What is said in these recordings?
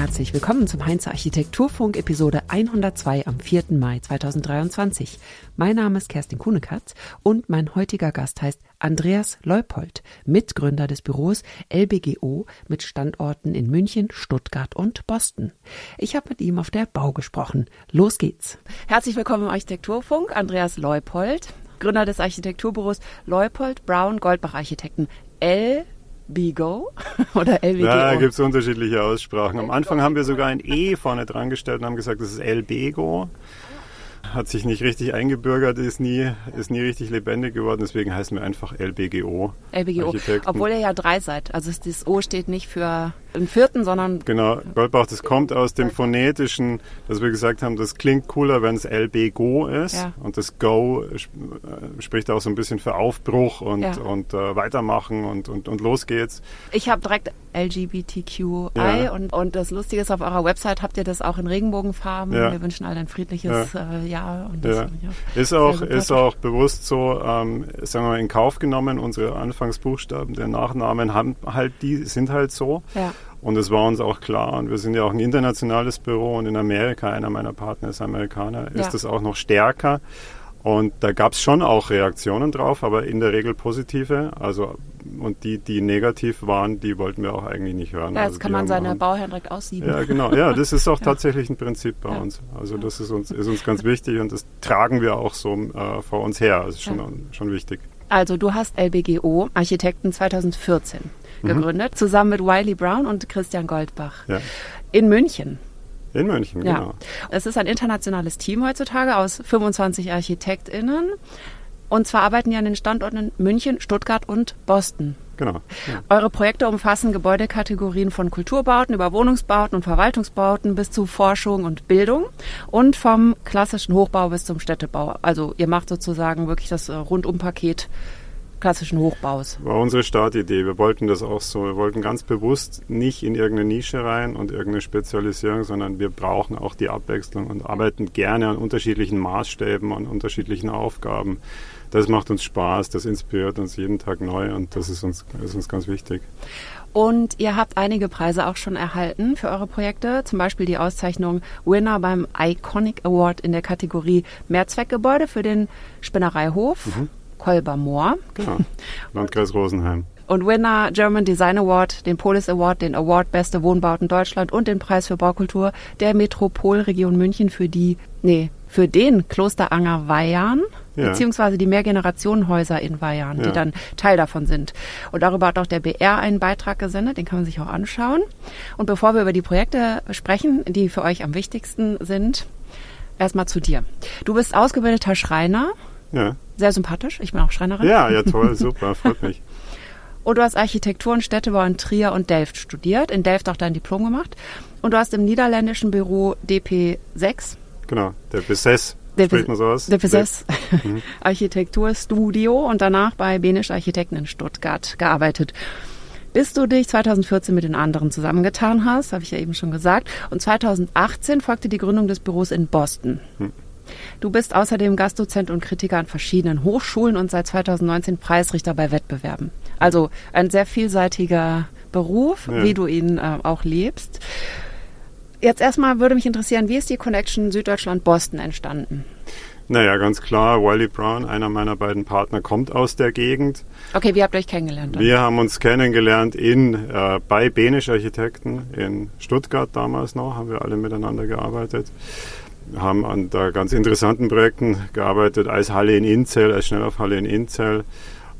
Herzlich willkommen zum Heinze Architekturfunk Episode 102 am 4. Mai 2023. Mein Name ist Kerstin Kunekatz und mein heutiger Gast heißt Andreas Leupold, Mitgründer des Büros LBGO mit Standorten in München, Stuttgart und Boston. Ich habe mit ihm auf der Bau gesprochen. Los geht's. Herzlich willkommen im Architekturfunk, Andreas Leupold, Gründer des Architekturbüros Leupold Brown Goldbach Architekten. L Bigo oder LBGO? Da gibt es unterschiedliche Aussprachen. Am Anfang haben wir sogar ein E vorne dran gestellt und haben gesagt, das ist LBGO hat sich nicht richtig eingebürgert, ist nie, ist nie richtig lebendig geworden. Deswegen heißen wir einfach LBGO. LBGO, obwohl ihr ja drei seid. Also das O steht nicht für einen vierten, sondern... Genau, Goldbach, das kommt aus dem phonetischen, dass wir gesagt haben, das klingt cooler, wenn es LBGO ist. Ja. Und das Go äh, spricht auch so ein bisschen für Aufbruch und, ja. und äh, weitermachen und, und, und los geht's. Ich habe direkt LGBTQI ja. und, und das Lustige ist, auf eurer Website habt ihr das auch in Regenbogenfarben. Wir wünschen allen ein friedliches äh, Jahr ja. Das, ja. ja. Ist, auch, ist auch bewusst so, ähm, sagen wir mal, in Kauf genommen. Unsere Anfangsbuchstaben der Nachnamen haben halt die, sind halt so. Ja. Und es war uns auch klar. Und wir sind ja auch ein internationales Büro und in Amerika, einer meiner Partner ist Amerikaner, ist es auch noch stärker. Und da gab es schon auch Reaktionen drauf, aber in der Regel positive. Also und die, die negativ waren, die wollten wir auch eigentlich nicht hören. Ja, jetzt also kann man seine Bauherren direkt aussieben. Ja, genau. Ja, das ist auch ja. tatsächlich ein Prinzip bei ja. uns. Also das ist uns, ist uns ganz wichtig und das tragen wir auch so äh, vor uns her. Das ist schon, ja. schon wichtig. Also du hast LBGO Architekten 2014 mhm. gegründet, zusammen mit Wiley Brown und Christian Goldbach in München. In München, ja. genau. Es ist ein internationales Team heutzutage aus 25 ArchitektInnen. Und zwar arbeiten die an den Standorten München, Stuttgart und Boston. Genau. Ja. Eure Projekte umfassen Gebäudekategorien von Kulturbauten über Wohnungsbauten und Verwaltungsbauten bis zu Forschung und Bildung und vom klassischen Hochbau bis zum Städtebau. Also ihr macht sozusagen wirklich das äh, Rundumpaket klassischen Hochbaus. War unsere Startidee. Wir wollten das auch so. Wir wollten ganz bewusst nicht in irgendeine Nische rein und irgendeine Spezialisierung, sondern wir brauchen auch die Abwechslung und arbeiten gerne an unterschiedlichen Maßstäben, an unterschiedlichen Aufgaben. Das macht uns Spaß, das inspiriert uns jeden Tag neu und das ist uns, ist uns ganz wichtig. Und ihr habt einige Preise auch schon erhalten für eure Projekte, zum Beispiel die Auszeichnung Winner beim Iconic Award in der Kategorie Mehrzweckgebäude für den Spinnereihof. Mhm. Kolbermoor. Genau. Landkreis Rosenheim. Und Winner German Design Award, den Polis Award, den Award Beste Wohnbauten Deutschland und den Preis für Baukultur der Metropolregion München für die, nee, für den Klosteranger Weihern, ja. beziehungsweise die Mehrgenerationenhäuser in Weihern, ja. die dann Teil davon sind. Und darüber hat auch der BR einen Beitrag gesendet, den kann man sich auch anschauen. Und bevor wir über die Projekte sprechen, die für euch am wichtigsten sind, erstmal zu dir. Du bist ausgebildeter Schreiner, ja. Sehr sympathisch. Ich bin auch Schreinerin. Ja, ja, toll, super, freut mich. Und du hast Architektur und Städtebau in Trier und Delft studiert, in Delft auch dein Diplom gemacht. Und du hast im niederländischen Büro DP6. Genau, der BSS. Der spricht man so aus. Der BSS mhm. Architekturstudio und danach bei Benisch Architekten in Stuttgart gearbeitet. Bis du dich 2014 mit den anderen zusammengetan hast, habe ich ja eben schon gesagt. Und 2018 folgte die Gründung des Büros in Boston. Mhm. Du bist außerdem Gastdozent und Kritiker an verschiedenen Hochschulen und seit 2019 Preisrichter bei Wettbewerben. Also ein sehr vielseitiger Beruf, ja. wie du ihn äh, auch lebst. Jetzt erstmal würde mich interessieren, wie ist die Connection Süddeutschland-Boston entstanden? Naja, ganz klar, Wiley Brown, einer meiner beiden Partner, kommt aus der Gegend. Okay, wie habt ihr euch kennengelernt? Dann? Wir haben uns kennengelernt in, äh, bei Benisch Architekten in Stuttgart damals noch, haben wir alle miteinander gearbeitet haben an da ganz interessanten Projekten gearbeitet, als Halle in Inzell, als Schnelllaufhalle in Inzell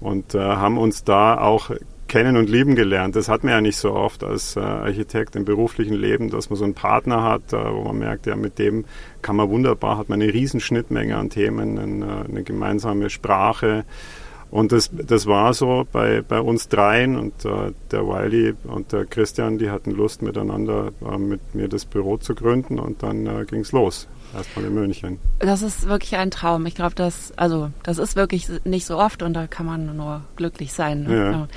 und äh, haben uns da auch kennen und lieben gelernt. Das hat man ja nicht so oft als äh, Architekt im beruflichen Leben, dass man so einen Partner hat, äh, wo man merkt, ja, mit dem kann man wunderbar, hat man eine riesen Schnittmenge an Themen, eine, eine gemeinsame Sprache. Und das, das war so bei, bei uns dreien und äh, der Wiley und der Christian, die hatten Lust miteinander äh, mit mir das Büro zu gründen und dann äh, ging es los. Erstmal in München. Das ist wirklich ein Traum. Ich glaube, das, also, das ist wirklich nicht so oft und da kann man nur glücklich sein. Ne? Ja.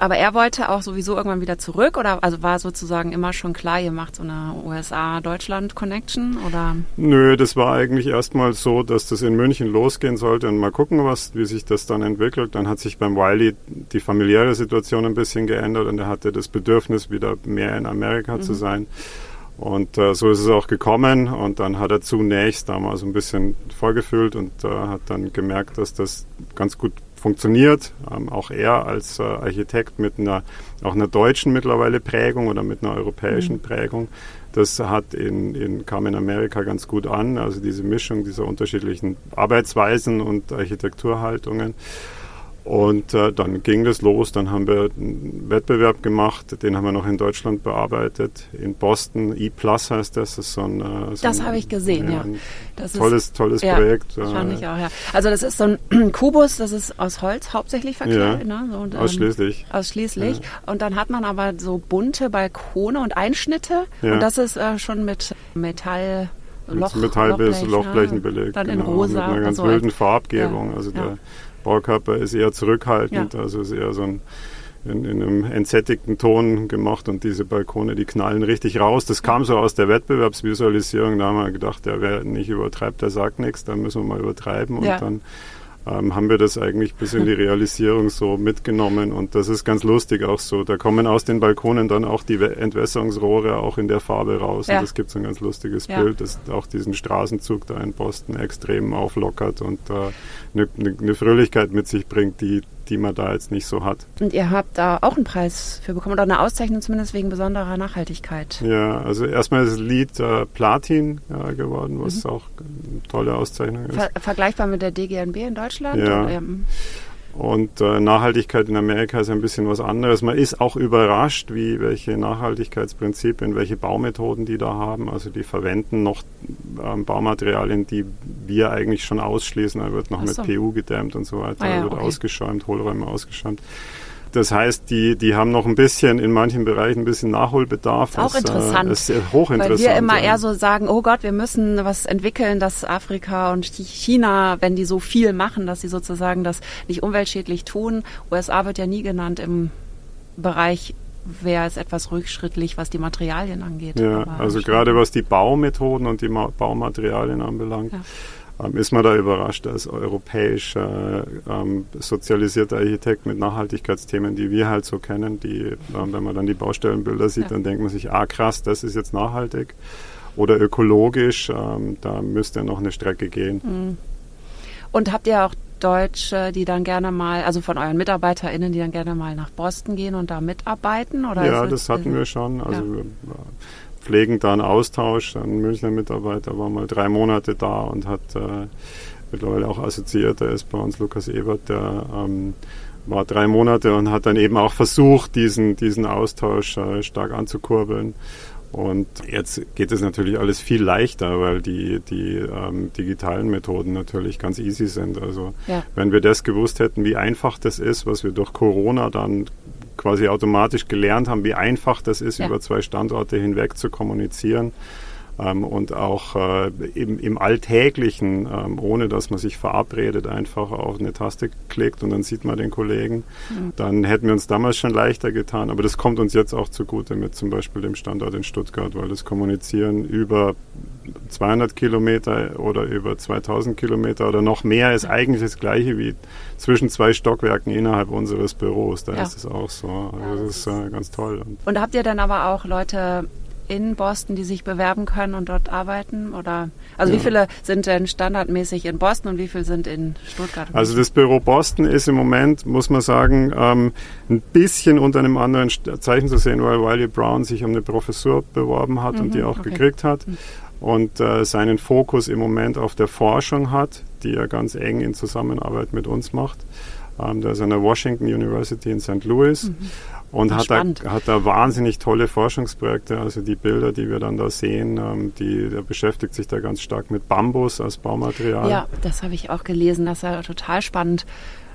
Aber er wollte auch sowieso irgendwann wieder zurück oder also war sozusagen immer schon klar, ihr macht so eine USA-Deutschland-Connection oder? Nö, das war eigentlich erstmal so, dass das in München losgehen sollte und mal gucken, was, wie sich das dann entwickelt. Dann hat sich beim Wiley die familiäre Situation ein bisschen geändert und er hatte das Bedürfnis, wieder mehr in Amerika mhm. zu sein. Und äh, so ist es auch gekommen und dann hat er zunächst damals ein bisschen vorgefühlt und äh, hat dann gemerkt, dass das ganz gut funktioniert. Ähm, auch er als äh, Architekt mit einer, auch einer deutschen mittlerweile Prägung oder mit einer europäischen mhm. Prägung. Das hat in, in, kam in Amerika ganz gut an, also diese Mischung dieser unterschiedlichen Arbeitsweisen und Architekturhaltungen. Und äh, dann ging das los, dann haben wir einen Wettbewerb gemacht, den haben wir noch in Deutschland bearbeitet, in Boston, E-Plus heißt das. Das, ist so ein, äh, so das habe ich gesehen, ja. Das tolles, ist, tolles ja, Projekt. Das fand ich auch, ja. Also das ist so ein Kubus, das ist aus Holz hauptsächlich verkleidet. Ja, ne? so, und, ähm, ausschließlich. Ausschließlich. Ja. Und dann hat man aber so bunte Balkone und Einschnitte ja. und das ist äh, schon mit Metall... Loch, Metall Lochblech, Lochblechen ne? belegt. Dann genau, in rosa. Mit einer ganz so wilden Farbgebung. Also der Baukörper ist eher zurückhaltend, ja. also ist eher so ein in, in, einem entsättigten Ton gemacht und diese Balkone, die knallen richtig raus. Das kam so aus der Wettbewerbsvisualisierung. Da haben wir gedacht, der wer nicht übertreibt, der sagt nichts, dann müssen wir mal übertreiben und ja. dann ähm, haben wir das eigentlich bis in die Realisierung so mitgenommen und das ist ganz lustig auch so. Da kommen aus den Balkonen dann auch die Entwässerungsrohre auch in der Farbe raus ja. und das gibt so ein ganz lustiges ja. Bild, das auch diesen Straßenzug da in Boston extrem auflockert und äh, eine, eine Fröhlichkeit mit sich bringt, die die man da jetzt nicht so hat. Und ihr habt da auch einen Preis für bekommen oder eine Auszeichnung zumindest wegen besonderer Nachhaltigkeit. Ja, also erstmal ist das Lied äh, Platin ja, geworden, was mhm. auch eine tolle Auszeichnung ist. Ver vergleichbar mit der DGNB in Deutschland? Ja. Oder? Und äh, Nachhaltigkeit in Amerika ist ein bisschen was anderes. Man ist auch überrascht, wie welche Nachhaltigkeitsprinzipien, welche Baumethoden die da haben. Also die verwenden noch ähm, Baumaterialien, die wir eigentlich schon ausschließen. Da wird noch so. mit PU gedämmt und so weiter. Ah, ja, wird okay. ausgeschäumt, Hohlräume ausgeschäumt. Das heißt, die, die haben noch ein bisschen, in manchen Bereichen ein bisschen Nachholbedarf. Auch das, interessant. Äh, ist hochinteressant. Weil wir immer ja. eher so sagen, oh Gott, wir müssen was entwickeln, dass Afrika und China, wenn die so viel machen, dass sie sozusagen das nicht umweltschädlich tun. USA wird ja nie genannt im Bereich wäre es etwas rückschrittlich, was die Materialien angeht. Ja, also gerade was die Baumethoden und die Baumaterialien anbelangt. Ja ist man da überrascht als europäischer ähm, sozialisierter Architekt mit Nachhaltigkeitsthemen, die wir halt so kennen, die, ähm, wenn man dann die Baustellenbilder sieht, ja. dann denkt man sich, ah krass, das ist jetzt nachhaltig oder ökologisch, ähm, da müsste noch eine Strecke gehen. Mhm. Und habt ihr auch Deutsche, die dann gerne mal, also von euren MitarbeiterInnen, die dann gerne mal nach Boston gehen und da mitarbeiten? Oder ja, das hatten wir schon. Also ja pflegen da einen Austausch. Ein Münchner Mitarbeiter war mal drei Monate da und hat äh, mittlerweile auch assoziiert. Der ist bei uns Lukas Ebert, der ähm, war drei Monate und hat dann eben auch versucht, diesen, diesen Austausch äh, stark anzukurbeln. Und jetzt geht es natürlich alles viel leichter, weil die, die ähm, digitalen Methoden natürlich ganz easy sind. Also ja. wenn wir das gewusst hätten, wie einfach das ist, was wir durch Corona dann quasi automatisch gelernt haben, wie einfach das ist, ja. über zwei Standorte hinweg zu kommunizieren. Ähm, und auch äh, im, im, Alltäglichen, ähm, ohne dass man sich verabredet, einfach auf eine Taste klickt und dann sieht man den Kollegen. Mhm. Dann hätten wir uns damals schon leichter getan. Aber das kommt uns jetzt auch zugute mit zum Beispiel dem Standort in Stuttgart, weil das Kommunizieren über 200 Kilometer oder über 2000 Kilometer oder noch mehr ist eigentlich das gleiche wie zwischen zwei Stockwerken innerhalb unseres Büros. Da ja. ist es auch so. Also das ist äh, ganz toll. Und habt ihr dann aber auch Leute in Boston, die sich bewerben können und dort arbeiten? Oder also ja. wie viele sind denn standardmäßig in Boston und wie viele sind in Stuttgart? Also das Büro Boston ist im Moment, muss man sagen, ähm, ein bisschen unter einem anderen Zeichen zu sehen, weil Wiley Brown sich um eine Professur beworben hat mhm, und die auch okay. gekriegt hat. Mhm und äh, seinen Fokus im Moment auf der Forschung hat, die er ganz eng in Zusammenarbeit mit uns macht. Ähm, der ist an der Washington University in St. Louis. Mhm und hat da, hat da wahnsinnig tolle Forschungsprojekte. Also die Bilder, die wir dann da sehen, ähm, die, der beschäftigt sich da ganz stark mit Bambus als Baumaterial. Ja, das habe ich auch gelesen. Das ist ja total spannend.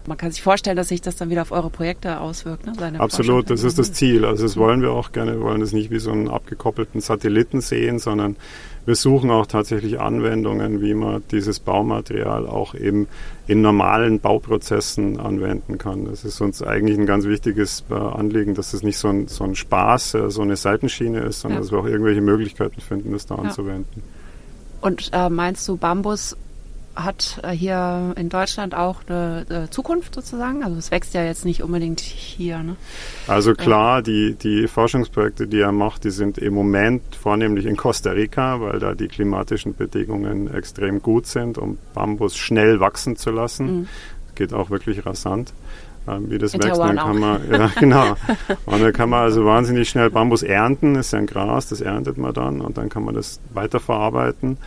Man kann sich vorstellen, dass sich das dann wieder auf eure Projekte auswirkt. Ne? Seine Absolut, das ist das Ziel. Also das wollen wir auch gerne. Wir wollen es nicht wie so einen abgekoppelten Satelliten sehen, sondern wir suchen auch tatsächlich Anwendungen, wie man dieses Baumaterial auch eben in normalen Bauprozessen anwenden kann. Das ist uns eigentlich ein ganz wichtiges äh, Anliegen, dass es nicht so ein, so ein Spaß, äh, so eine Seitenschiene ist, sondern ja. dass wir auch irgendwelche Möglichkeiten finden, das da ja. anzuwenden. Und äh, meinst du, Bambus hat äh, hier in Deutschland auch eine, eine, Zukunft sozusagen? Also es wächst ja jetzt nicht unbedingt hier. Ne? Also klar, die, die Forschungsprojekte, die er macht, die sind im Moment vornehmlich in Costa Rica, weil da die klimatischen Bedingungen extrem gut sind, um Bambus schnell wachsen zu lassen. Mhm. Geht auch wirklich rasant. Ähm, wie das in wächst, dann kann man, ja genau. Und dann kann man also wahnsinnig schnell Bambus ernten, das ist ja ein Gras, das erntet man dann und dann kann man das weiterverarbeiten.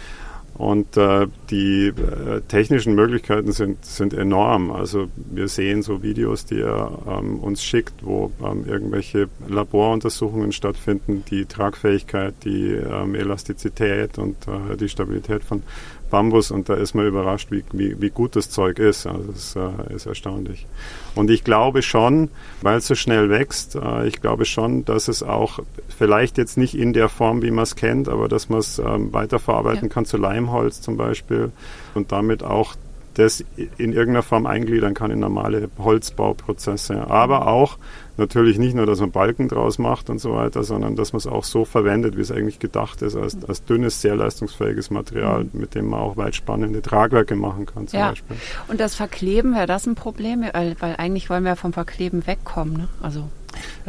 Und äh, die äh, technischen Möglichkeiten sind, sind enorm. Also wir sehen so Videos, die er ähm, uns schickt, wo ähm, irgendwelche Laboruntersuchungen stattfinden, die Tragfähigkeit, die ähm, Elastizität und äh, die Stabilität von Bambus und da ist man überrascht, wie, wie, wie gut das Zeug ist. Also das äh, ist erstaunlich. Und ich glaube schon, weil es so schnell wächst, äh, ich glaube schon, dass es auch vielleicht jetzt nicht in der Form, wie man es kennt, aber dass man es ähm, weiterverarbeiten ja. kann zu Leimholz zum Beispiel und damit auch das in irgendeiner Form eingliedern kann in normale Holzbauprozesse. Aber auch natürlich nicht nur, dass man Balken draus macht und so weiter, sondern dass man es auch so verwendet, wie es eigentlich gedacht ist, als, als dünnes, sehr leistungsfähiges Material, mhm. mit dem man auch weit spannende Tragwerke machen kann zum ja. Beispiel. Und das Verkleben, wäre das ein Problem? Weil, weil eigentlich wollen wir ja vom Verkleben wegkommen. Ne? Also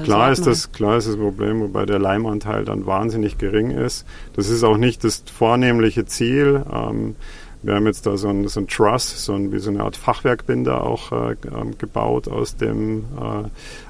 Klar ist, das, klar ist das Problem, wobei der Leimanteil dann wahnsinnig gering ist. Das ist auch nicht das vornehmliche Ziel. Ähm, wir haben jetzt da so ein, so ein Truss, so ein, wie so eine Art Fachwerkbinder auch äh, ähm, gebaut aus dem äh,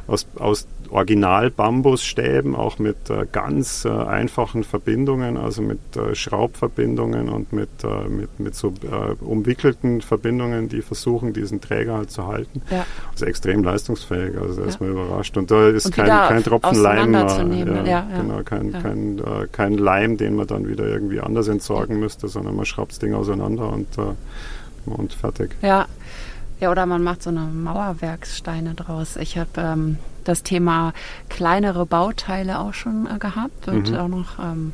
aus, aus Original-Bambusstäben, auch mit äh, ganz äh, einfachen Verbindungen, also mit äh, Schraubverbindungen und mit, äh, mit, mit so äh, umwickelten Verbindungen, die versuchen, diesen Träger halt zu halten. Ja. Das ist extrem leistungsfähig, also da ja. ist man überrascht. Und da ist und kein, kein Tropfen Leim mehr. Ja, genau, kein, kein, äh, kein Leim, den man dann wieder irgendwie anders entsorgen müsste, sondern man schraubt das Ding auseinander und, und fertig. Ja. Ja, oder man macht so eine Mauerwerkssteine draus. Ich habe ähm, das Thema kleinere Bauteile auch schon äh, gehabt. Wird mhm. auch noch ähm,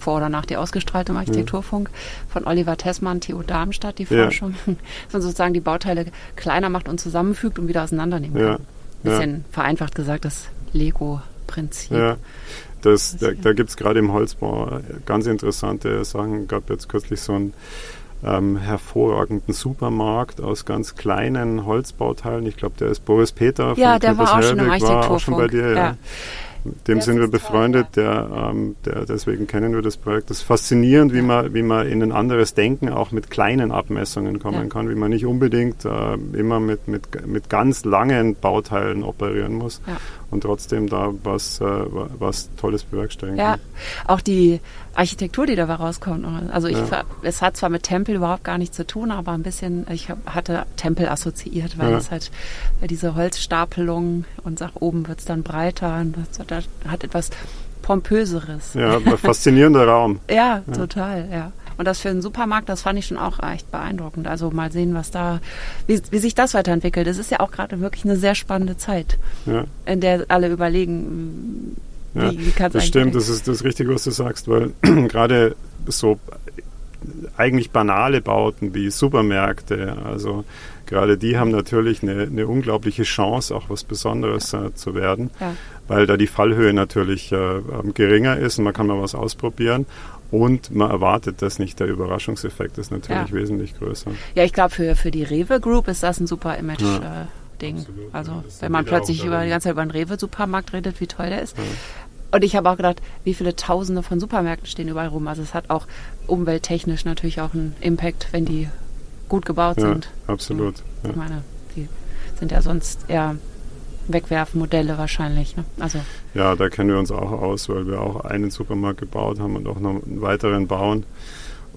vor oder nach die Ausgestrahlte im Architekturfunk von Oliver Tessmann, TU Darmstadt, die Forschung. Ja. Dass man sozusagen die Bauteile kleiner macht und zusammenfügt und wieder auseinandernehmen kann. Ja. Bisschen ja. vereinfacht gesagt, das Lego-Prinzip. Ja. Das, da da gibt es gerade im Holzbau ganz interessante Sachen. gab jetzt kürzlich so ein ähm, hervorragenden Supermarkt aus ganz kleinen Holzbauteilen. Ich glaube, der ist Boris Peter von ja, der war auch, schon im war auch schon bei dir. Ja. ja. Dem der sind wir befreundet, der, ähm, der, deswegen kennen wir das Projekt. Das ist faszinierend, wie man, wie man in ein anderes Denken auch mit kleinen Abmessungen kommen ja. kann, wie man nicht unbedingt äh, immer mit, mit, mit ganz langen Bauteilen operieren muss, ja und trotzdem da was, äh, was Tolles bewerkstelligen ja, kann. Ja, auch die Architektur, die da rauskommt. Also ich, ja. es hat zwar mit Tempel überhaupt gar nichts zu tun, aber ein bisschen, ich hatte Tempel assoziiert, weil ja. es halt diese Holzstapelung und nach oben wird es dann breiter und das hat etwas Pompöseres. Ja, faszinierender Raum. ja, total, ja. Und das für einen Supermarkt, das fand ich schon auch echt beeindruckend. Also mal sehen, was da, wie, wie sich das weiterentwickelt. Es ist ja auch gerade wirklich eine sehr spannende Zeit, ja. in der alle überlegen, wie, ja, wie kann es Das stimmt, das ist das Richtige, was du sagst, weil gerade so eigentlich banale Bauten wie Supermärkte, also gerade die haben natürlich eine, eine unglaubliche Chance, auch was Besonderes äh, zu werden, ja. weil da die Fallhöhe natürlich äh, geringer ist und man kann mal was ausprobieren. Und man erwartet das nicht. Der Überraschungseffekt ist natürlich ja. wesentlich größer. Ja, ich glaube, für, für die Rewe Group ist das ein super Image. Ja. Äh, Ding. Absolut, also ja, wenn man plötzlich über die ganze Zeit über einen Rewe-Supermarkt redet, wie toll der ist. Und ich habe auch gedacht, wie viele Tausende von Supermärkten stehen überall rum. Also es hat auch umwelttechnisch natürlich auch einen Impact, wenn die gut gebaut ja, sind. Absolut. Ich meine, die sind ja sonst eher Wegwerfmodelle wahrscheinlich. Ne? Also ja, da kennen wir uns auch aus, weil wir auch einen Supermarkt gebaut haben und auch noch einen weiteren bauen.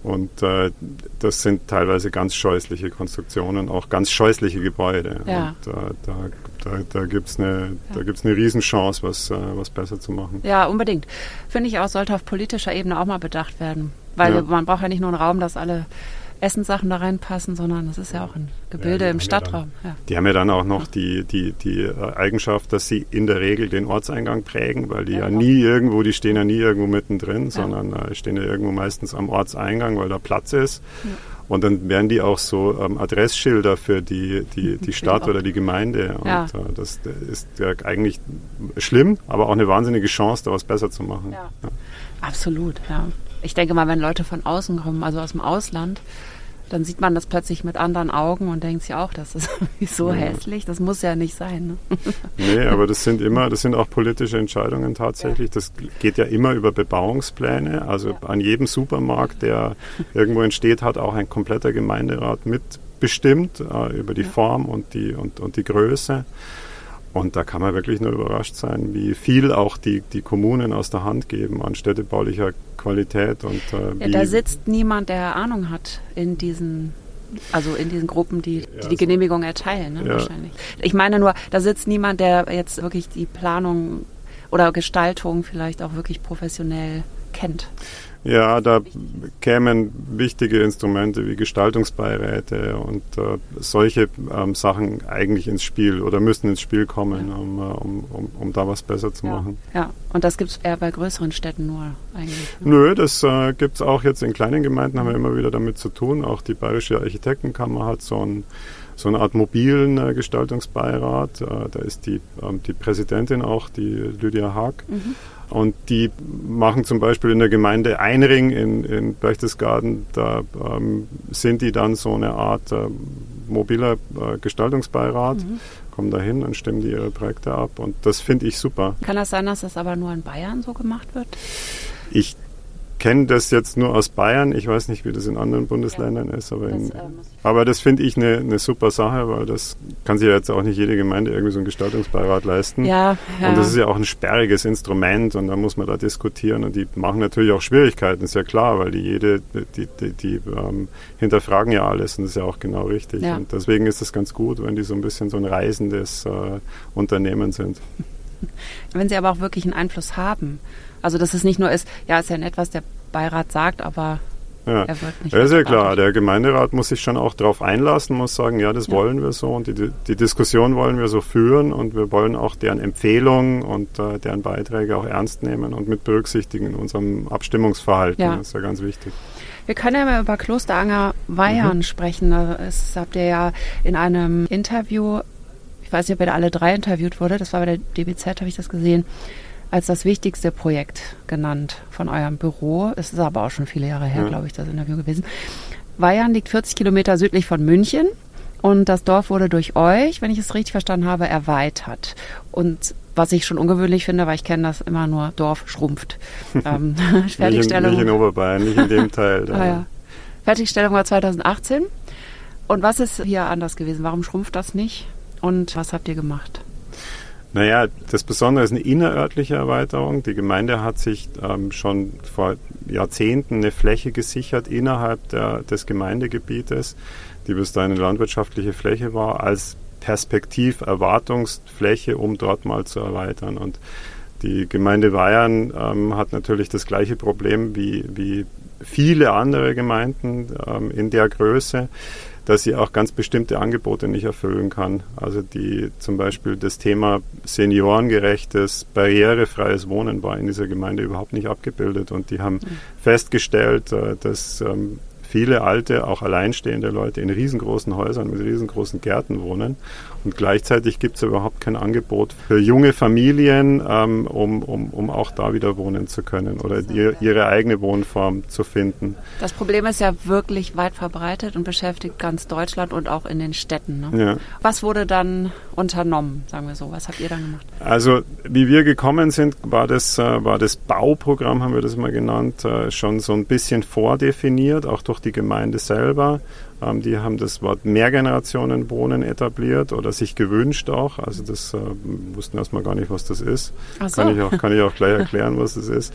Und äh, das sind teilweise ganz scheußliche Konstruktionen, auch ganz scheußliche Gebäude. Ja. Und äh, da, da, da gibt es eine, ja. eine Riesenchance, was, äh, was besser zu machen. Ja, unbedingt. Finde ich auch, sollte auf politischer Ebene auch mal bedacht werden. Weil ja. man braucht ja nicht nur einen Raum, dass alle Essenssachen da reinpassen, sondern es ist ja auch ein Gebilde ja, im Stadtraum. Ja ja. Die haben ja dann auch noch die, die, die Eigenschaft, dass sie in der Regel den Ortseingang prägen, weil die ja, genau. nie irgendwo, die stehen ja nie irgendwo mittendrin, sondern äh, stehen ja irgendwo meistens am Ortseingang, weil da Platz ist. Und dann werden die auch so ähm, Adressschilder für die, die, die Stadt oder die Gemeinde. Und ja. äh, das ist ja eigentlich schlimm, aber auch eine wahnsinnige Chance, da was besser zu machen. Ja. Ja. Absolut, ja. Ich denke mal, wenn Leute von außen kommen, also aus dem Ausland, dann sieht man das plötzlich mit anderen Augen und denkt sich auch, das ist so ja. hässlich, das muss ja nicht sein. Ne? Nee, aber das sind immer, das sind auch politische Entscheidungen tatsächlich. Ja. Das geht ja immer über Bebauungspläne. Also ja. an jedem Supermarkt, der irgendwo entsteht, hat auch ein kompletter Gemeinderat mitbestimmt äh, über die Form und die, und, und die Größe. Und da kann man wirklich nur überrascht sein, wie viel auch die, die Kommunen aus der Hand geben an städtebaulicher Qualität. Und, äh, ja, da sitzt niemand, der Ahnung hat in diesen also in diesen Gruppen, die die, die Genehmigung erteilen, ne, ja. wahrscheinlich. Ich meine nur, da sitzt niemand, der jetzt wirklich die Planung oder Gestaltung vielleicht auch wirklich professionell kennt. Ja, da kämen wichtige Instrumente wie Gestaltungsbeiräte und äh, solche ähm, Sachen eigentlich ins Spiel oder müssen ins Spiel kommen, ja. um, äh, um, um, um, da was besser zu ja. machen. Ja, und das gibt es eher bei größeren Städten nur eigentlich. Ne? Nö, das äh, gibt es auch jetzt in kleinen Gemeinden, haben wir immer wieder damit zu tun. Auch die Bayerische Architektenkammer hat so ein so eine Art mobilen äh, Gestaltungsbeirat. Äh, da ist die, ähm, die Präsidentin auch, die Lydia Haag. Mhm. Und die machen zum Beispiel in der Gemeinde Einring in, in Berchtesgaden, da ähm, sind die dann so eine Art äh, mobiler äh, Gestaltungsbeirat, mhm. kommen da hin und stimmen die ihre Projekte ab. Und das finde ich super. Kann das sein, dass das aber nur in Bayern so gemacht wird? Ich kenne das jetzt nur aus Bayern. Ich weiß nicht, wie das in anderen Bundesländern ja. ist, aber, das, in, äh, aber das finde ich eine, eine super Sache, weil das kann sich ja jetzt auch nicht jede Gemeinde irgendwie so einen Gestaltungsbeirat leisten. Ja, ja. Und das ist ja auch ein sperriges Instrument und da muss man da diskutieren und die machen natürlich auch Schwierigkeiten, ist ja klar, weil die jede, die, die, die ähm, hinterfragen ja alles und das ist ja auch genau richtig. Ja. Und deswegen ist es ganz gut, wenn die so ein bisschen so ein reisendes äh, Unternehmen sind. Wenn sie aber auch wirklich einen Einfluss haben. Also dass es nicht nur ist, ja, ist ja nett, was der Beirat sagt, aber ja. er wird nicht. Ja, ist ja klar. Der Gemeinderat muss sich schon auch darauf einlassen, muss sagen, ja, das ja. wollen wir so und die, die Diskussion wollen wir so führen und wir wollen auch deren Empfehlungen und äh, deren Beiträge auch ernst nehmen und mit berücksichtigen in unserem Abstimmungsverhalten. Ja. Das ist ja ganz wichtig. Wir können ja mal über Klosteranger Weihern mhm. sprechen. Das habt ihr ja in einem Interview, ich weiß nicht, ob ihr da alle drei interviewt wurde, das war bei der DBZ, habe ich das gesehen, als das wichtigste Projekt genannt von eurem Büro. Es ist aber auch schon viele Jahre her, ja. glaube ich, das Interview gewesen. Weihern liegt 40 Kilometer südlich von München und das Dorf wurde durch euch, wenn ich es richtig verstanden habe, erweitert. Und was ich schon ungewöhnlich finde, weil ich kenne das immer nur, Dorf schrumpft. ähm, Fertigstellung. Nicht in, nicht in Oberbayern, nicht in dem Teil. ah, ja. Fertigstellung war 2018. Und was ist hier anders gewesen? Warum schrumpft das nicht? Und was habt ihr gemacht? Naja, das Besondere ist eine innerörtliche Erweiterung. Die Gemeinde hat sich ähm, schon vor Jahrzehnten eine Fläche gesichert innerhalb der, des Gemeindegebietes, die bis dahin eine landwirtschaftliche Fläche war, als Perspektiv-Erwartungsfläche, um dort mal zu erweitern. Und die Gemeinde Bayern ähm, hat natürlich das gleiche Problem wie, wie viele andere Gemeinden ähm, in der Größe dass sie auch ganz bestimmte Angebote nicht erfüllen kann. Also die zum Beispiel das Thema seniorengerechtes, barrierefreies Wohnen war in dieser Gemeinde überhaupt nicht abgebildet und die haben festgestellt, äh, dass ähm, viele alte, auch alleinstehende Leute in riesengroßen Häusern mit riesengroßen Gärten wohnen. Und gleichzeitig gibt es überhaupt kein Angebot für junge Familien, ähm, um, um, um auch da wieder wohnen zu können oder ihr, ihre eigene Wohnform zu finden. Das Problem ist ja wirklich weit verbreitet und beschäftigt ganz Deutschland und auch in den Städten. Ne? Ja. Was wurde dann unternommen, sagen wir so? Was habt ihr dann gemacht? Also wie wir gekommen sind, war das, äh, war das Bauprogramm, haben wir das mal genannt, äh, schon so ein bisschen vordefiniert, auch durch die Gemeinde selber. Ähm, die haben das Wort Mehrgenerationenwohnen etabliert oder sich gewünscht auch. Also das äh, wussten erstmal gar nicht, was das ist. So. Kann, ich auch, kann ich auch gleich erklären, was das ist.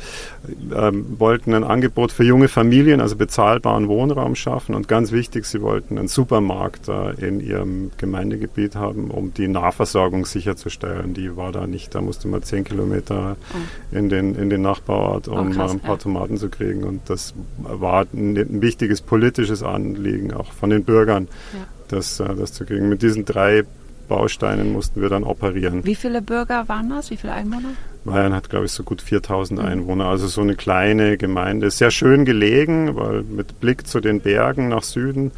Ähm, wollten ein Angebot für junge Familien, also bezahlbaren Wohnraum schaffen und ganz wichtig, sie wollten einen Supermarkt äh, in ihrem Gemeindegebiet haben, um die Nahversorgung sicherzustellen. Die war da nicht, da musste man zehn Kilometer oh. in, den, in den Nachbarort, um oh, krass, ein paar ja. Tomaten zu kriegen. Und das war ein, ein wichtiges politisches Anliegen auch von den Bürgern, ja. das, äh, das zu kriegen. Mit diesen drei Bausteinen mussten wir dann operieren. Wie viele Bürger waren das? Wie viele Einwohner? Bayern hat, glaube ich, so gut 4000 mhm. Einwohner. Also so eine kleine Gemeinde. Sehr schön gelegen, weil mit Blick zu den Bergen nach Süden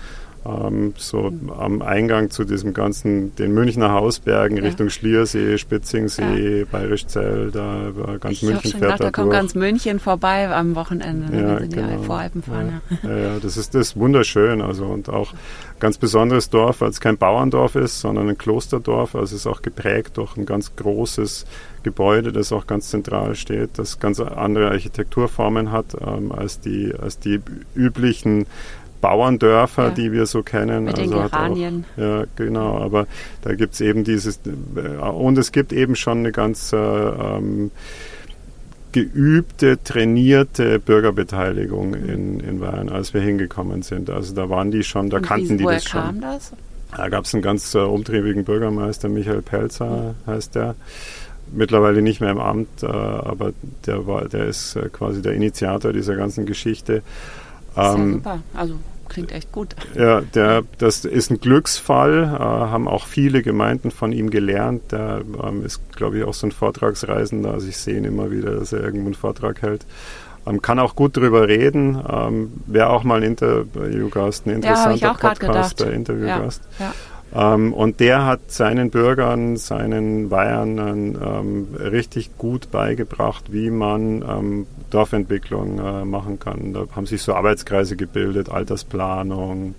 ähm, so am Eingang zu diesem ganzen, den Münchner Hausbergen ja. Richtung Schliersee, Spitzingsee, ja. Bayerischzell, da war ganz ich München fährt gedacht, da, da kommt ganz München vorbei am Wochenende, ne, ja, wenn genau. die Voralpen fahren. Ja. Ja. das ist das ist wunderschön, also und auch ganz besonderes Dorf, weil es kein Bauerndorf ist, sondern ein Klosterdorf, also es ist auch geprägt durch ein ganz großes Gebäude, das auch ganz zentral steht, das ganz andere Architekturformen hat ähm, als die als die üblichen Bauerndörfer, ja. die wir so kennen. Mit also den Geranien. Auch, ja, genau, aber da gibt es eben dieses, äh, und es gibt eben schon eine ganz äh, ähm, geübte, trainierte Bürgerbeteiligung in, in Bayern, als wir hingekommen sind. Also da waren die schon, da und kannten die das schon. Kam das? Da gab es einen ganz äh, umtriebigen Bürgermeister, Michael Pelzer mhm. heißt der mittlerweile nicht mehr im Amt, äh, aber der war, der ist äh, quasi der Initiator dieser ganzen Geschichte. Ähm, Sehr super. Also klingt echt gut. Ja, der, das ist ein Glücksfall, äh, haben auch viele Gemeinden von ihm gelernt. Der ähm, ist, glaube ich, auch so ein Vortragsreisender. Also ich sehe ihn immer wieder, dass er irgendwo einen Vortrag hält. Ähm, kann auch gut drüber reden. Ähm, Wäre auch mal ein Interviewgast, ein interessanter ja, Podcast, der Interviewgast. Ja, ja. Ähm, und der hat seinen Bürgern, seinen Bayern ähm, richtig gut beigebracht, wie man ähm, Dorfentwicklung äh, machen kann. Da haben sich so Arbeitskreise gebildet, Altersplanung,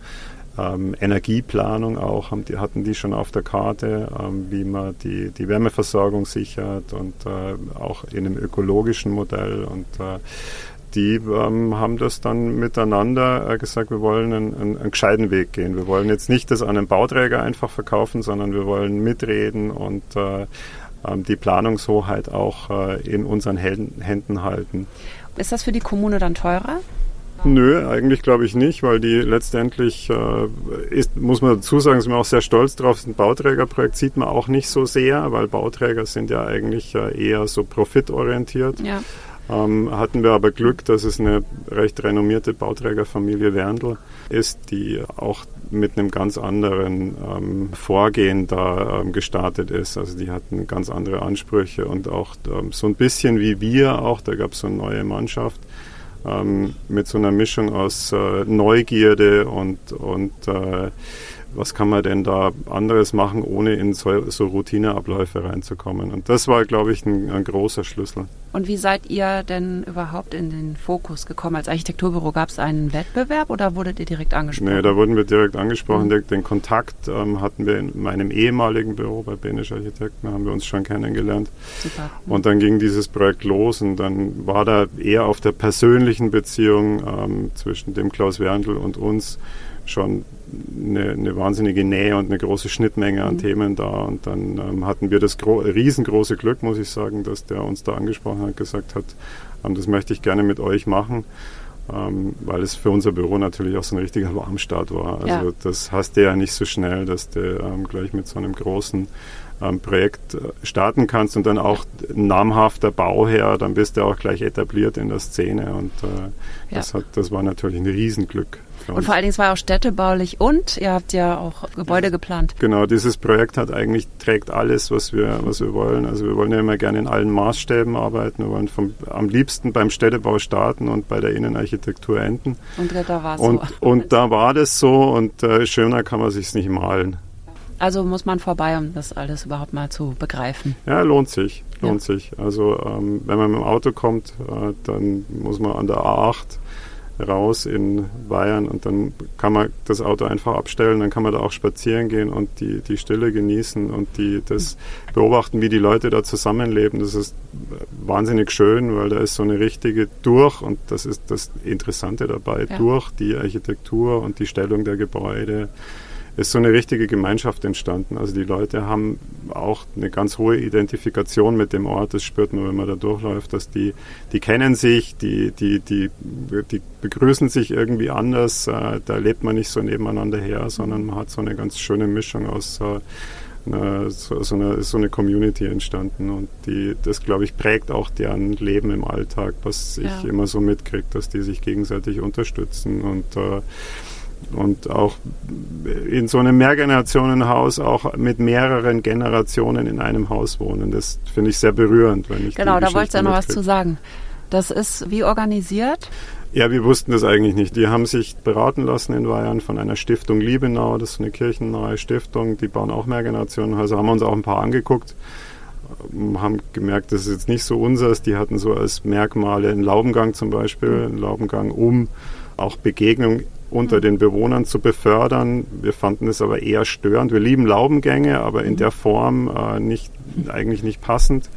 ähm, Energieplanung auch, haben die, hatten die schon auf der Karte, ähm, wie man die, die Wärmeversorgung sichert und äh, auch in einem ökologischen Modell. Und äh, die ähm, haben das dann miteinander äh, gesagt, wir wollen einen, einen, einen, gescheiten Weg gehen. Wir wollen jetzt nicht das an einen Bauträger einfach verkaufen, sondern wir wollen mitreden und äh, ähm, die Planungshoheit auch äh, in unseren Händen halten. Ist das für die Kommune dann teurer? Nö, eigentlich glaube ich nicht, weil die letztendlich, äh, ist, muss man dazu sagen, sind wir auch sehr stolz drauf, ein Bauträgerprojekt sieht man auch nicht so sehr, weil Bauträger sind ja eigentlich äh, eher so profitorientiert. Ja. Ähm, hatten wir aber Glück, dass es eine recht renommierte Bauträgerfamilie Werndl ist, die auch mit einem ganz anderen ähm, Vorgehen da ähm, gestartet ist. Also die hatten ganz andere Ansprüche und auch ähm, so ein bisschen wie wir auch, da gab es so eine neue Mannschaft ähm, mit so einer Mischung aus äh, Neugierde und, und äh, was kann man denn da anderes machen, ohne in so, so Routineabläufe reinzukommen. Und das war, glaube ich, ein, ein, großer Schlüssel. Und wie seid ihr denn überhaupt in den Fokus gekommen? Als Architekturbüro gab es einen Wettbewerb oder wurdet ihr direkt angesprochen? Nee, da wurden wir direkt angesprochen. Mhm. Den Kontakt ähm, hatten wir in meinem ehemaligen Büro bei Benisch Architekten, haben wir uns schon kennengelernt. Super. Mhm. Und dann ging dieses Projekt los und dann war da eher auf der persönlichen Beziehung ähm, zwischen dem Klaus Werndl und uns schon eine, eine, wahnsinnige Nähe und eine große Schnittmenge an mhm. Themen da. Und dann ähm, hatten wir das riesengroße Glück, muss ich sagen, dass der uns da angesprochen hat, gesagt hat, ähm, das möchte ich gerne mit euch machen. Ähm, weil es für unser Büro natürlich auch so ein richtiger Warmstart war. Also ja. das hast du ja nicht so schnell, dass du ähm, gleich mit so einem großen ähm, Projekt äh, starten kannst und dann auch namhafter Bauherr, dann bist du auch gleich etabliert in der Szene und äh, ja. das, hat, das war natürlich ein Riesenglück. Und vor allen Dingen, es war auch städtebaulich und ihr habt ja auch Gebäude geplant. Genau, dieses Projekt hat eigentlich, trägt alles, was wir, was wir wollen. Also wir wollen ja immer gerne in allen Maßstäben arbeiten. Wir wollen vom, am liebsten beim Städtebau starten und bei der Innenarchitektur enden. Und da war es so. Und da war das so und äh, schöner kann man sich nicht malen. Also muss man vorbei, um das alles überhaupt mal zu begreifen. Ja, lohnt sich, lohnt ja. sich. Also ähm, wenn man mit dem Auto kommt, äh, dann muss man an der A8 raus in Bayern und dann kann man das Auto einfach abstellen, dann kann man da auch spazieren gehen und die, die Stille genießen und die, das beobachten, wie die Leute da zusammenleben. Das ist wahnsinnig schön, weil da ist so eine richtige durch und das ist das Interessante dabei, ja. durch die Architektur und die Stellung der Gebäude ist so eine richtige Gemeinschaft entstanden. Also die Leute haben auch eine ganz hohe Identifikation mit dem Ort. Das spürt man, wenn man da durchläuft, dass die, die kennen sich, die, die, die, die begrüßen sich irgendwie anders. Äh, da lebt man nicht so nebeneinander her, sondern man hat so eine ganz schöne Mischung aus eine, so, so, eine, so eine Community entstanden und die, das glaube ich prägt auch deren Leben im Alltag, was ich ja. immer so mitkriege, dass die sich gegenseitig unterstützen und äh, und auch in so einem Mehrgenerationenhaus auch mit mehreren Generationen in einem Haus wohnen. Das finde ich sehr berührend. Wenn ich genau, da wolltest du ja noch was zu sagen. Das ist wie organisiert? Ja, wir wussten das eigentlich nicht. Die haben sich beraten lassen in Bayern von einer Stiftung Liebenau. Das ist eine kirchennahe Stiftung. Die bauen auch Mehrgenerationenhäuser. Haben wir uns auch ein paar angeguckt haben gemerkt, das ist jetzt nicht so unseres. Die hatten so als Merkmale einen Laubengang zum Beispiel, einen Laubengang um auch Begegnung unter den Bewohnern zu befördern. Wir fanden es aber eher störend. Wir lieben Laubengänge, aber in der Form äh, nicht, eigentlich nicht passend.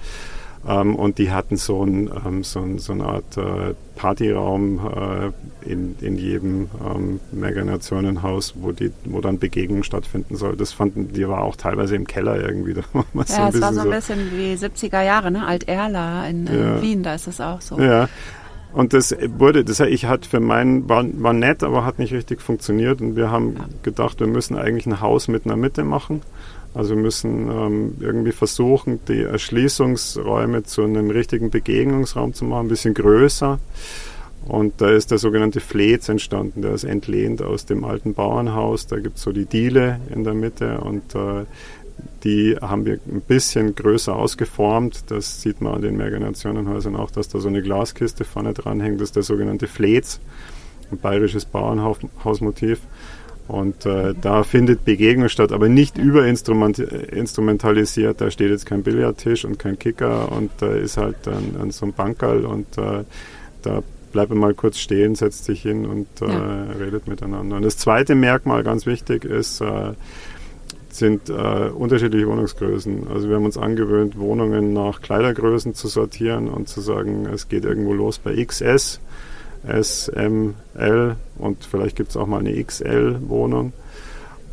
Ähm, und die hatten so, ein, ähm, so, ein, so eine Art äh, Partyraum äh, in, in jedem ähm, Mehrgenerationenhaus, wo, die, wo dann Begegnung stattfinden soll. Das fanden die war auch teilweise im Keller irgendwie. Da ja, so es war so ein bisschen wie 70er Jahre, ne? Alt-Erla in, in ja. Wien, da ist es auch so. Ja, und das wurde, das ich hat für meinen, war, war nett, aber hat nicht richtig funktioniert. Und wir haben gedacht, wir müssen eigentlich ein Haus mit einer Mitte machen. Also wir müssen ähm, irgendwie versuchen, die Erschließungsräume zu einem richtigen Begegnungsraum zu machen, ein bisschen größer. Und da ist der sogenannte Fleetz entstanden, der ist entlehnt aus dem alten Bauernhaus. Da gibt es so die Diele in der Mitte und äh, die haben wir ein bisschen größer ausgeformt. Das sieht man an den Mehrgenerationenhäusern auch, dass da so eine Glaskiste vorne dran hängt. Das ist der sogenannte Fleetz, ein bayerisches Bauernhausmotiv. Und äh, da findet Begegnung statt, aber nicht überinstrumentalisiert. Da steht jetzt kein Billardtisch und kein Kicker und da ist halt ein, ein so ein Bankerl und äh, da bleibt man mal kurz stehen, setzt sich hin und äh, ja. redet miteinander. Und das zweite Merkmal, ganz wichtig, ist, äh, sind äh, unterschiedliche Wohnungsgrößen. Also wir haben uns angewöhnt, Wohnungen nach Kleidergrößen zu sortieren und zu sagen, es geht irgendwo los bei XS, S, M, L und vielleicht gibt es auch mal eine XL-Wohnung.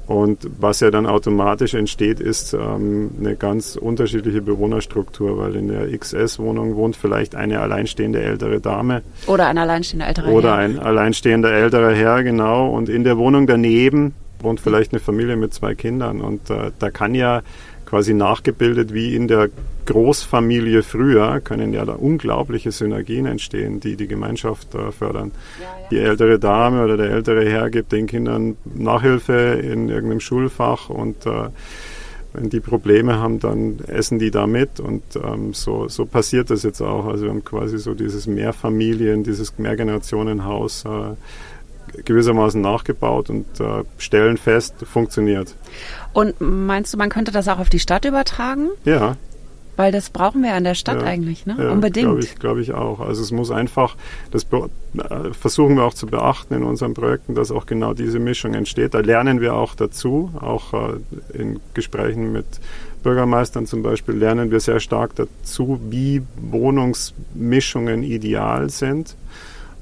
Und was ja dann automatisch entsteht, ist ähm, eine ganz unterschiedliche Bewohnerstruktur, weil in der XS-Wohnung wohnt vielleicht eine alleinstehende ältere Dame. Oder ein alleinstehender älterer Herr. Oder ein alleinstehender älterer Herr, genau. Und in der Wohnung daneben wohnt vielleicht eine Familie mit zwei Kindern und äh, da kann ja quasi nachgebildet wie in der Großfamilie früher, können ja da unglaubliche Synergien entstehen, die die Gemeinschaft äh, fördern. Ja, ja. Die ältere Dame oder der ältere Herr gibt den Kindern Nachhilfe in irgendeinem Schulfach und äh, wenn die Probleme haben, dann essen die da mit und ähm, so, so passiert das jetzt auch. Also wir haben quasi so dieses Mehrfamilien, dieses Mehrgenerationenhaus äh, gewissermaßen nachgebaut und äh, stellen fest, funktioniert. Und meinst du, man könnte das auch auf die Stadt übertragen? Ja. Weil das brauchen wir an der Stadt ja, eigentlich, ne? Ja, Unbedingt. Glaube ich, glaube ich auch. Also es muss einfach, das äh, versuchen wir auch zu beachten in unseren Projekten, dass auch genau diese Mischung entsteht. Da lernen wir auch dazu, auch äh, in Gesprächen mit Bürgermeistern zum Beispiel lernen wir sehr stark dazu, wie Wohnungsmischungen ideal sind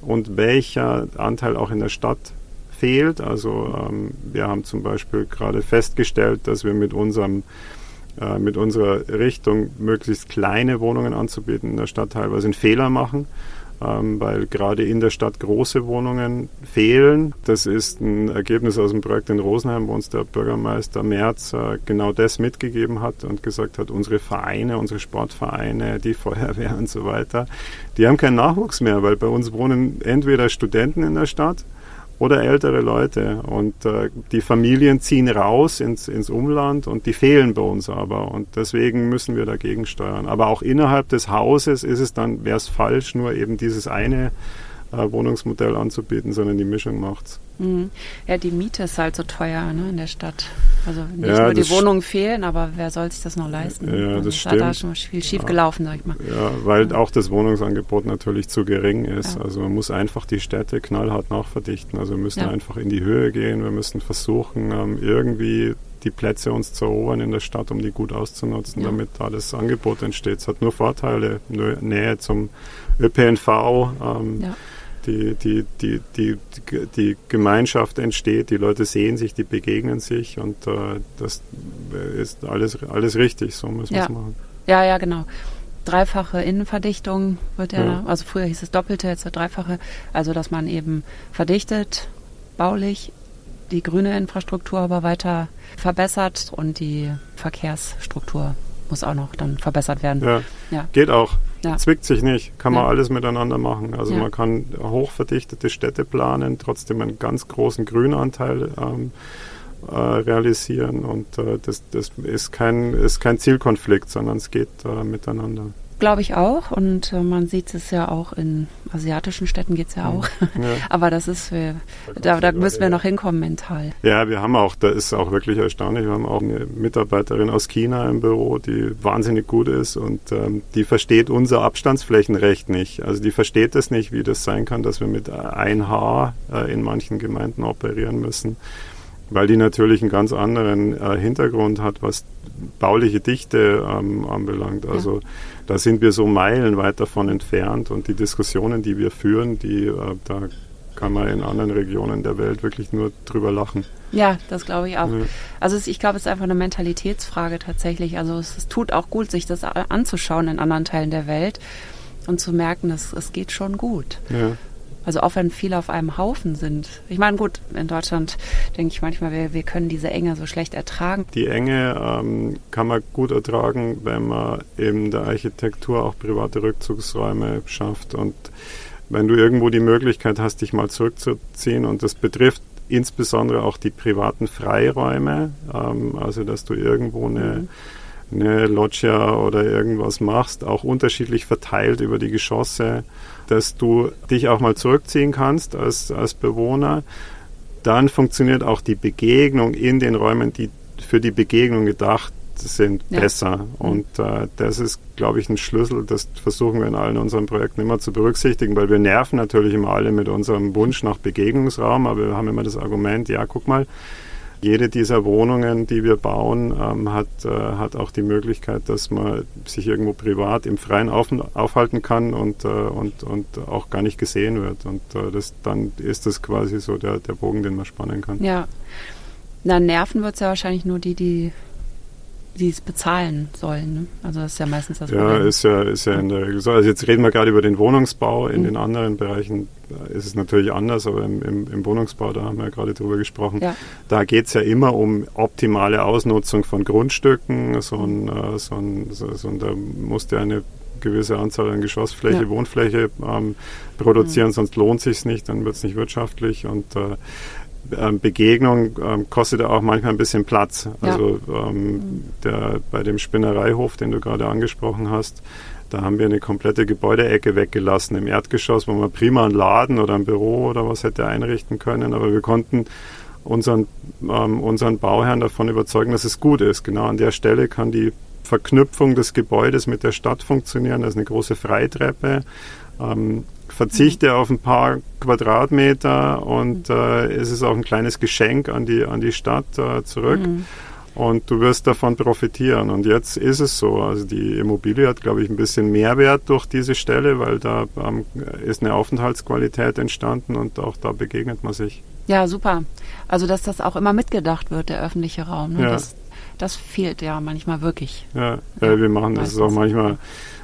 und welcher Anteil auch in der Stadt fehlt. Also ähm, wir haben zum Beispiel gerade festgestellt, dass wir mit unserem äh, mit unserer Richtung möglichst kleine Wohnungen anzubieten in der Stadt teilweise einen Fehler machen weil gerade in der Stadt große Wohnungen fehlen. Das ist ein Ergebnis aus dem Projekt in Rosenheim, wo uns der Bürgermeister Merz äh, genau das mitgegeben hat und gesagt hat, unsere Vereine, unsere Sportvereine, die Feuerwehr und so weiter, die haben keinen Nachwuchs mehr, weil bei uns wohnen entweder Studenten in der Stadt, oder ältere Leute. Und äh, die Familien ziehen raus ins, ins Umland und die fehlen bei uns aber. Und deswegen müssen wir dagegen steuern. Aber auch innerhalb des Hauses ist es dann, wäre es falsch, nur eben dieses eine äh, Wohnungsmodell anzubieten, sondern die Mischung macht's. Mhm. Ja, die Miete ist halt so teuer ne, in der Stadt. Also nicht ja, nur die Wohnungen fehlen, aber wer soll sich das noch leisten? Ja, also das stimmt. Da ist schon viel schief gelaufen, ja. sag ich mal. Ja, weil ja. auch das Wohnungsangebot natürlich zu gering ist. Ja. Also man muss einfach die Städte knallhart nachverdichten. Also wir müssen einfach in die Höhe gehen. Wir müssen versuchen, ähm, irgendwie die Plätze uns zu erobern in der Stadt, um die gut auszunutzen, damit da das Angebot entsteht. Es hat nur Vorteile, Nähe zum ÖPNV. Ähm, die, die, die, die, die Gemeinschaft entsteht, die Leute sehen sich, die begegnen sich und äh, das ist alles, alles richtig, so müssen wir es machen. Ja, ja, genau. Dreifache Innenverdichtung wird ja, ja, also früher hieß es doppelte, jetzt wird dreifache, also dass man eben verdichtet, baulich, die grüne Infrastruktur aber weiter verbessert und die Verkehrsstruktur muss auch noch dann verbessert werden. Ja, ja. geht auch. Ja. Zwickt sich nicht, kann man ja. alles miteinander machen. Also ja. man kann hochverdichtete Städte planen, trotzdem einen ganz großen Grünanteil ähm, äh, realisieren und äh, das, das ist, kein, ist kein Zielkonflikt, sondern es geht äh, miteinander. Glaube ich auch. Und äh, man sieht es ja auch in asiatischen Städten geht es ja auch. Ja. Aber das ist, wir, da, da müssen wir noch hinkommen mental. Ja, wir haben auch, da ist auch wirklich erstaunlich, wir haben auch eine Mitarbeiterin aus China im Büro, die wahnsinnig gut ist und ähm, die versteht unser Abstandsflächenrecht nicht. Also die versteht es nicht, wie das sein kann, dass wir mit ein Haar äh, in manchen Gemeinden operieren müssen weil die natürlich einen ganz anderen äh, Hintergrund hat, was bauliche Dichte ähm, anbelangt. Also ja. Da sind wir so meilenweit davon entfernt und die Diskussionen, die wir führen, die äh, da kann man in anderen Regionen der Welt wirklich nur drüber lachen. Ja, das glaube ich auch. Ja. Also es, ich glaube, es ist einfach eine Mentalitätsfrage tatsächlich. Also es, es, tut auch gut, sich das anzuschauen in anderen Teilen der Welt und zu merken, dass es geht schon gut. Ja. Also auch wenn viele auf einem Haufen sind. Ich meine, gut, in Deutschland denke ich manchmal, wir, wir können diese Enge so schlecht ertragen. Die Enge ähm, kann man gut ertragen, wenn man in der Architektur auch private Rückzugsräume schafft. Und wenn du irgendwo die Möglichkeit hast, dich mal zurückzuziehen, und das betrifft insbesondere auch die privaten Freiräume, ähm, also dass du irgendwo eine mhm eine Loggia oder irgendwas machst, auch unterschiedlich verteilt über die Geschosse, dass du dich auch mal zurückziehen kannst als, als Bewohner. Dann funktioniert auch die Begegnung in den Räumen, die für die Begegnung gedacht sind, ja. besser. Mhm. Und äh, das ist, glaube ich, ein Schlüssel. Das versuchen wir in allen unseren Projekten immer zu berücksichtigen, weil wir nerven natürlich immer alle mit unserem Wunsch nach Begegnungsraum, aber wir haben immer das Argument, ja, guck mal, jede dieser Wohnungen, die wir bauen, ähm, hat, äh, hat auch die Möglichkeit, dass man sich irgendwo privat im Freien auf, aufhalten kann und, äh, und, und auch gar nicht gesehen wird. Und äh, das, dann ist das quasi so der, der Bogen, den man spannen kann. Ja. Na, nerven wird es ja wahrscheinlich nur die, die die es bezahlen sollen. Ne? Also das ist ja meistens das Problem. Ja, ist ja, ist ja in der Regel so. Also jetzt reden wir gerade über den Wohnungsbau. In mhm. den anderen Bereichen ist es natürlich anders, aber im, im, im Wohnungsbau, da haben wir ja gerade drüber gesprochen, ja. da geht es ja immer um optimale Ausnutzung von Grundstücken. So ein, äh, so ein, so, so ein, da musste eine gewisse Anzahl an Geschossfläche, ja. Wohnfläche ähm, produzieren, mhm. sonst lohnt sich nicht, dann wird es nicht wirtschaftlich und äh, Begegnung ähm, kostet auch manchmal ein bisschen Platz. Also ähm, der, bei dem Spinnereihof, den du gerade angesprochen hast, da haben wir eine komplette Gebäudeecke weggelassen im Erdgeschoss, wo man prima einen Laden oder ein Büro oder was hätte einrichten können. Aber wir konnten unseren, ähm, unseren Bauherrn davon überzeugen, dass es gut ist. Genau an der Stelle kann die Verknüpfung des Gebäudes mit der Stadt funktionieren. Das ist eine große Freitreppe. Ähm, verzichte auf ein paar Quadratmeter und äh, es ist auch ein kleines Geschenk an die, an die Stadt äh, zurück. Mhm. Und du wirst davon profitieren. Und jetzt ist es so. Also die Immobilie hat, glaube ich, ein bisschen Mehrwert durch diese Stelle, weil da ähm, ist eine Aufenthaltsqualität entstanden und auch da begegnet man sich. Ja, super. Also dass das auch immer mitgedacht wird, der öffentliche Raum. Ne? Ja. Das, das fehlt ja manchmal wirklich. Ja, ja wir machen das auch manchmal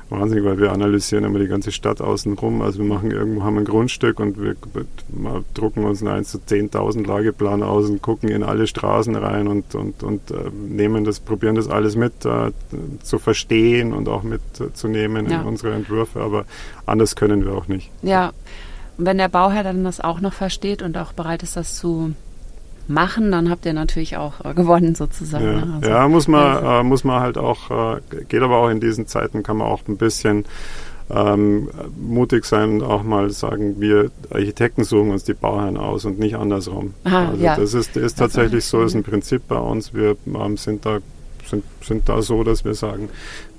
wahnsinnig, weil wir analysieren immer die ganze Stadt außenrum. Also wir machen irgendwo haben ein Grundstück und wir drucken uns einen 1 zu 10.000 Lageplan aus und gucken in alle Straßen rein und, und, und äh, nehmen das, probieren das alles mit äh, zu verstehen und auch mitzunehmen ja. in unsere Entwürfe. Aber anders können wir auch nicht. Ja, und wenn der Bauherr dann das auch noch versteht und auch bereit ist, das zu machen, dann habt ihr natürlich auch äh, gewonnen sozusagen. Ja, ne? also, ja muss man, also. äh, muss man halt auch, äh, geht aber auch in diesen Zeiten, kann man auch ein bisschen ähm, mutig sein und auch mal sagen, wir Architekten suchen uns die Bauherren aus und nicht andersrum. Aha, also ja. das ist, ist tatsächlich so, ist ein Prinzip bei uns. Wir ähm, sind da sind, sind da so, dass wir sagen,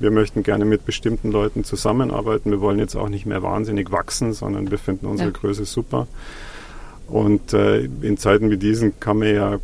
wir möchten gerne mit bestimmten Leuten zusammenarbeiten. Wir wollen jetzt auch nicht mehr wahnsinnig wachsen, sondern wir finden unsere ja. Größe super. Und äh, in Zeiten wie diesen kann man ja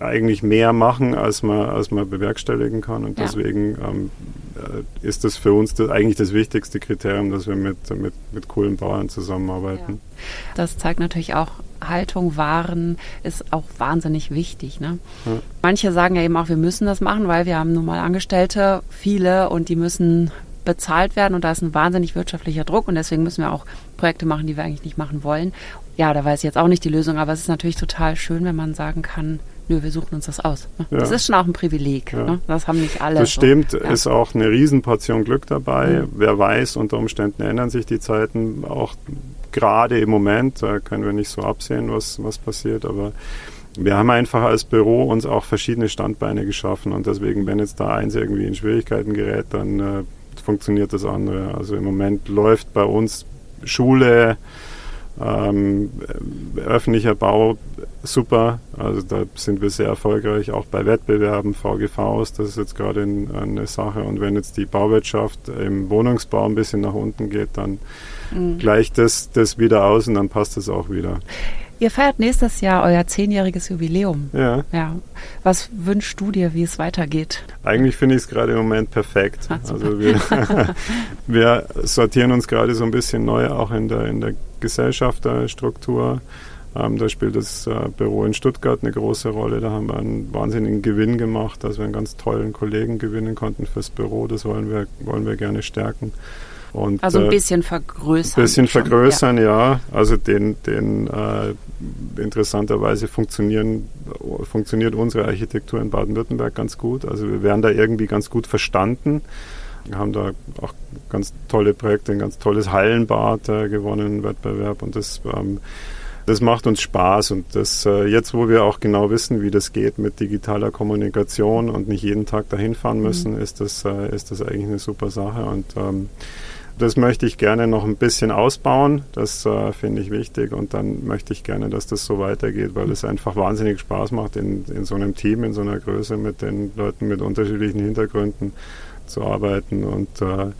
eigentlich mehr machen, als man, als man bewerkstelligen kann. Und ja. deswegen ähm, äh, ist das für uns das, eigentlich das wichtigste Kriterium, dass wir mit, mit, mit coolen Bauern zusammenarbeiten. Ja. Das zeigt natürlich auch, Haltung, Waren ist auch wahnsinnig wichtig. Ne? Ja. Manche sagen ja eben auch, wir müssen das machen, weil wir haben nun mal Angestellte, viele, und die müssen bezahlt werden und da ist ein wahnsinnig wirtschaftlicher Druck und deswegen müssen wir auch Projekte machen, die wir eigentlich nicht machen wollen. Ja, da weiß ich jetzt auch nicht die Lösung, aber es ist natürlich total schön, wenn man sagen kann, nö, wir suchen uns das aus. Ne? Ja. Das ist schon auch ein Privileg. Ja. Ne? Das haben nicht alle. Das stimmt, so. ja. ist auch eine Riesenportion Glück dabei. Mhm. Wer weiß, unter Umständen ändern sich die Zeiten auch gerade im Moment. Da können wir nicht so absehen, was, was passiert, aber wir haben einfach als Büro uns auch verschiedene Standbeine geschaffen und deswegen, wenn jetzt da eins irgendwie in Schwierigkeiten gerät, dann äh, funktioniert das andere. Also im Moment läuft bei uns Schule, ähm, öffentlicher Bau super, also da sind wir sehr erfolgreich, auch bei Wettbewerben, VGVs, das ist jetzt gerade eine Sache. Und wenn jetzt die Bauwirtschaft im Wohnungsbau ein bisschen nach unten geht, dann mhm. gleicht das, das wieder aus und dann passt das auch wieder. Ihr feiert nächstes Jahr euer zehnjähriges Jubiläum. Ja. ja. Was wünschst du dir, wie es weitergeht? Eigentlich finde ich es gerade im Moment perfekt. Ah, also wir, wir sortieren uns gerade so ein bisschen neu, auch in der, in der Gesellschafterstruktur. Ähm, da spielt das äh, Büro in Stuttgart eine große Rolle. Da haben wir einen wahnsinnigen Gewinn gemacht, dass wir einen ganz tollen Kollegen gewinnen konnten fürs Büro. Das wollen wir, wollen wir gerne stärken. Und, also ein äh, bisschen vergrößern. Ein bisschen schon, vergrößern, ja. ja. Also den, den äh, interessanterweise funktionieren, funktioniert unsere Architektur in Baden-Württemberg ganz gut. Also wir werden da irgendwie ganz gut verstanden. Wir haben da auch ganz tolle Projekte, ein ganz tolles Hallenbad äh, gewonnen, Wettbewerb und das ähm, das macht uns Spaß und das äh, jetzt, wo wir auch genau wissen, wie das geht mit digitaler Kommunikation und nicht jeden Tag dahin fahren müssen, mhm. ist das äh, ist das eigentlich eine super Sache und ähm, das möchte ich gerne noch ein bisschen ausbauen. Das äh, finde ich wichtig. Und dann möchte ich gerne, dass das so weitergeht, weil es einfach wahnsinnig Spaß macht, in, in so einem Team, in so einer Größe mit den Leuten mit unterschiedlichen Hintergründen zu arbeiten und äh,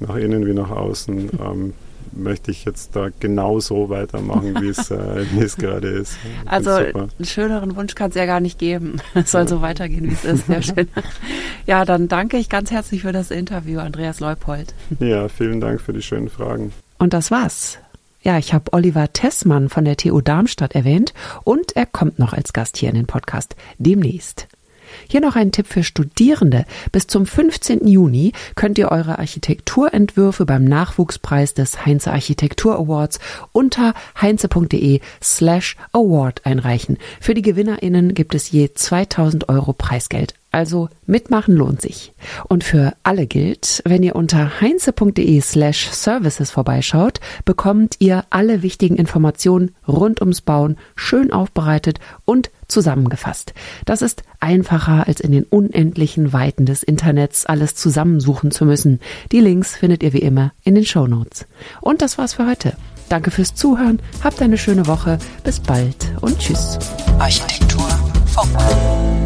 nach innen wie nach außen. Ähm, möchte ich jetzt da genauso weitermachen, wie es, äh, es gerade ist. Also einen schöneren Wunsch kann es ja gar nicht geben. Es soll ja. so weitergehen, wie es ist. Sehr schön. Ja, dann danke ich ganz herzlich für das Interview, Andreas Leupold. Ja, vielen Dank für die schönen Fragen. Und das war's. Ja, ich habe Oliver Tessmann von der TU Darmstadt erwähnt und er kommt noch als Gast hier in den Podcast demnächst. Hier noch ein Tipp für Studierende. Bis zum 15. Juni könnt ihr eure Architekturentwürfe beim Nachwuchspreis des Heinze Architektur Awards unter heinze.de slash award einreichen. Für die GewinnerInnen gibt es je 2000 Euro Preisgeld. Also mitmachen lohnt sich. Und für alle gilt, wenn ihr unter heinze.de slash services vorbeischaut, bekommt ihr alle wichtigen Informationen rund ums Bauen schön aufbereitet und zusammengefasst. Das ist einfacher, als in den unendlichen Weiten des Internets alles zusammensuchen zu müssen. Die Links findet ihr wie immer in den Show Notes. Und das war's für heute. Danke fürs Zuhören, habt eine schöne Woche, bis bald und tschüss. Architektur Funk.